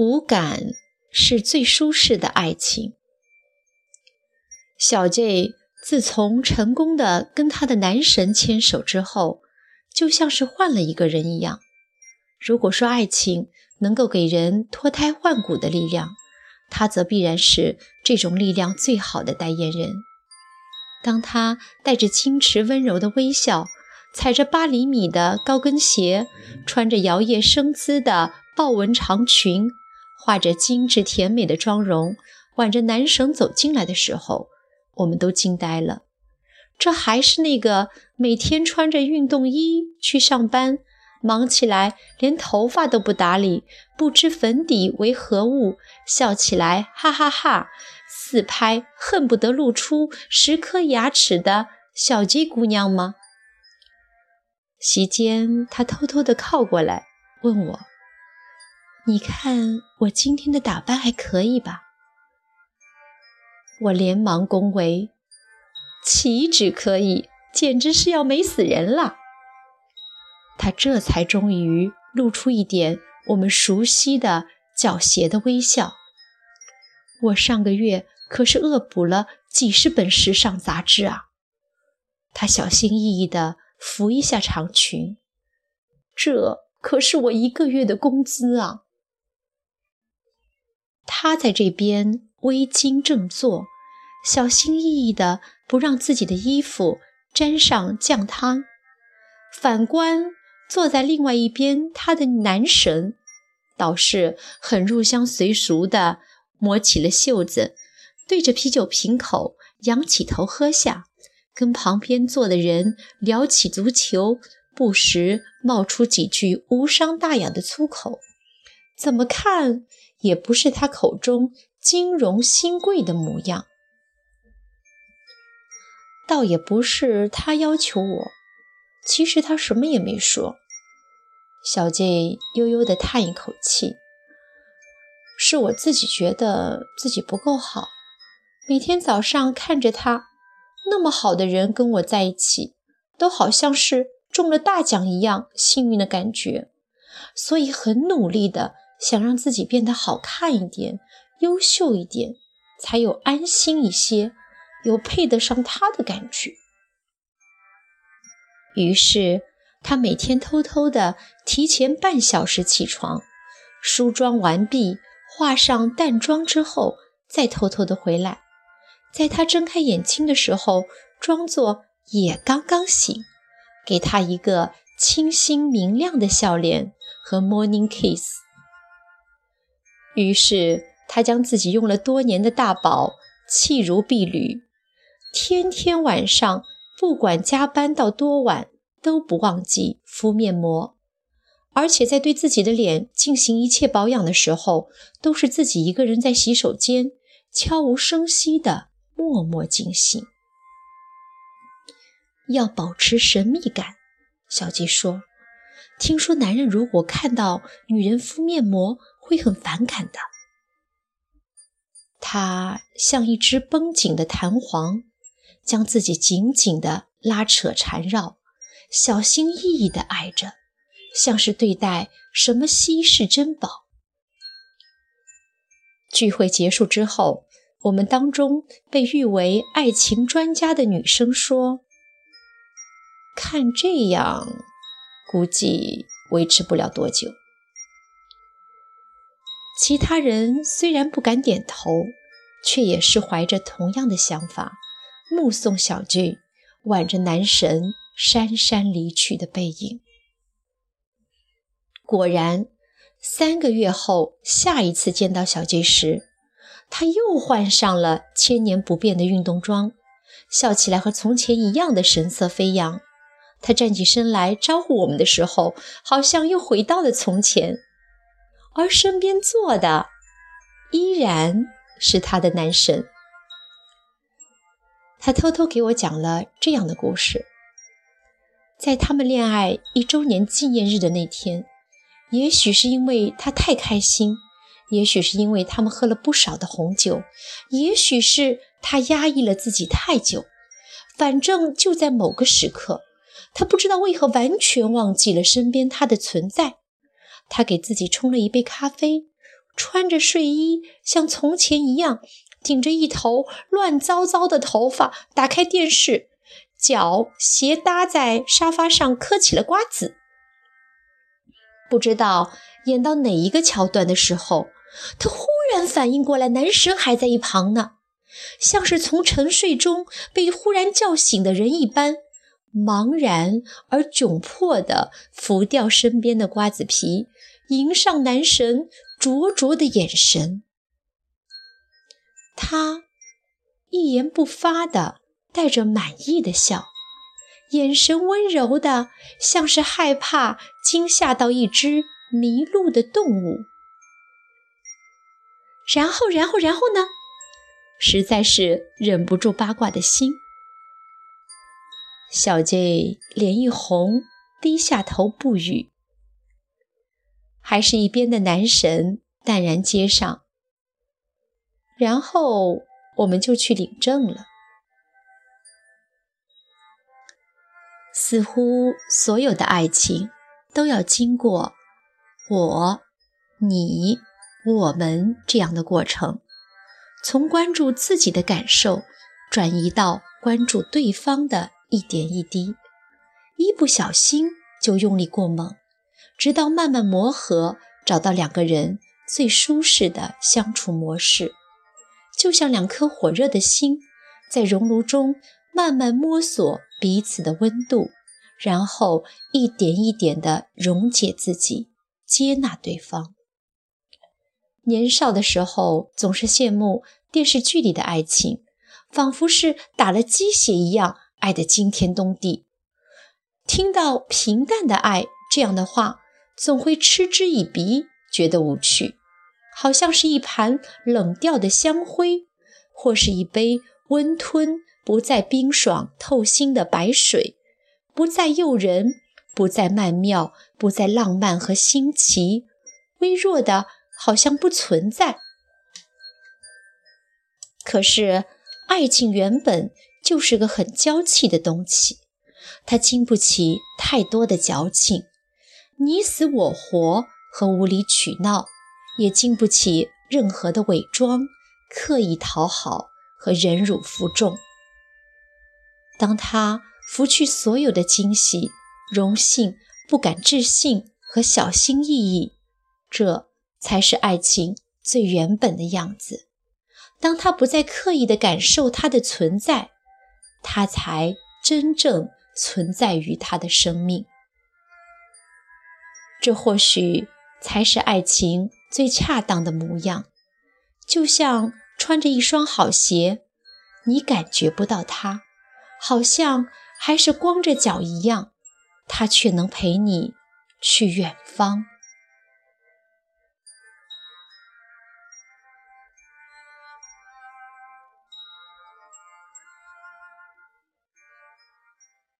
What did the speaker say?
无感是最舒适的爱情。小 J 自从成功的跟他的男神牵手之后，就像是换了一个人一样。如果说爱情能够给人脱胎换骨的力量，他则必然是这种力量最好的代言人。当他带着矜持温柔的微笑，踩着八厘米的高跟鞋，穿着摇曳生姿的豹纹长裙，画着精致甜美的妆容，挽着男神走进来的时候，我们都惊呆了。这还是那个每天穿着运动衣去上班，忙起来连头发都不打理，不知粉底为何物，笑起来哈哈哈，四拍恨不得露出十颗牙齿的小鸡姑娘吗？席间，他偷偷地靠过来，问我：“你看我今天的打扮还可以吧？”我连忙恭维：“岂止可以，简直是要美死人了！”他这才终于露出一点我们熟悉的狡黠的微笑。我上个月可是恶补了几十本时尚杂志啊！他小心翼翼地。扶一下长裙，这可是我一个月的工资啊！他在这边微襟正坐，小心翼翼的不让自己的衣服沾上酱汤。反观坐在另外一边，他的男神倒是很入乡随俗的抹起了袖子，对着啤酒瓶口仰起头喝下。跟旁边坐的人聊起足球，不时冒出几句无伤大雅的粗口，怎么看也不是他口中金融新贵的模样。倒也不是他要求我，其实他什么也没说。小 J 悠悠地叹一口气：“是我自己觉得自己不够好，每天早上看着他。”那么好的人跟我在一起，都好像是中了大奖一样幸运的感觉，所以很努力的想让自己变得好看一点、优秀一点，才有安心一些，有配得上他的感觉。于是他每天偷偷的提前半小时起床，梳妆完毕，化上淡妆之后，再偷偷的回来。在他睁开眼睛的时候，装作也刚刚醒，给他一个清新明亮的笑脸和 morning kiss。于是，他将自己用了多年的大宝弃如敝履，天天晚上不管加班到多晚，都不忘记敷面膜，而且在对自己的脸进行一切保养的时候，都是自己一个人在洗手间悄无声息的。默默进行，要保持神秘感。小吉说：“听说男人如果看到女人敷面膜，会很反感的。”他像一只绷紧的弹簧，将自己紧紧地拉扯缠绕，小心翼翼地爱着，像是对待什么稀世珍宝。聚会结束之后。我们当中被誉为爱情专家的女生说：“看这样，估计维持不了多久。”其他人虽然不敢点头，却也是怀着同样的想法，目送小俊挽着男神姗姗离去的背影。果然，三个月后，下一次见到小俊时。他又换上了千年不变的运动装，笑起来和从前一样的神色飞扬。他站起身来招呼我们的时候，好像又回到了从前，而身边坐的依然是他的男神。他偷偷给我讲了这样的故事：在他们恋爱一周年纪念日的那天，也许是因为他太开心。也许是因为他们喝了不少的红酒，也许是他压抑了自己太久。反正就在某个时刻，他不知道为何完全忘记了身边他的存在。他给自己冲了一杯咖啡，穿着睡衣，像从前一样，顶着一头乱糟糟的头发，打开电视，脚斜搭在沙发上嗑起了瓜子。不知道演到哪一个桥段的时候，他忽然反应过来，男神还在一旁呢，像是从沉睡中被忽然叫醒的人一般。茫然而窘迫地拂掉身边的瓜子皮，迎上男神灼灼的眼神。他一言不发地带着满意的笑，眼神温柔的，像是害怕惊吓到一只迷路的动物。然后，然后，然后呢？实在是忍不住八卦的心。小 J 脸一红，低下头不语。还是一边的男神淡然接上，然后我们就去领证了。似乎所有的爱情都要经过我、你、我们这样的过程，从关注自己的感受，转移到关注对方的。一点一滴，一不小心就用力过猛，直到慢慢磨合，找到两个人最舒适的相处模式，就像两颗火热的心在熔炉中慢慢摸索彼此的温度，然后一点一点地溶解自己，接纳对方。年少的时候，总是羡慕电视剧里的爱情，仿佛是打了鸡血一样。爱得惊天动地，听到平淡的爱这样的话，总会嗤之以鼻，觉得无趣，好像是一盘冷掉的香灰，或是一杯温吞不再冰爽透心的白水，不再诱人，不再曼妙，不再浪漫和新奇，微弱的，好像不存在。可是，爱情原本。就是个很娇气的东西，它经不起太多的矫情，你死我活和无理取闹，也经不起任何的伪装、刻意讨好和忍辱负重。当他拂去所有的惊喜、荣幸、不敢置信和小心翼翼，这才是爱情最原本的样子。当他不再刻意地感受它的存在。它才真正存在于他的生命，这或许才是爱情最恰当的模样。就像穿着一双好鞋，你感觉不到它，好像还是光着脚一样，它却能陪你去远方。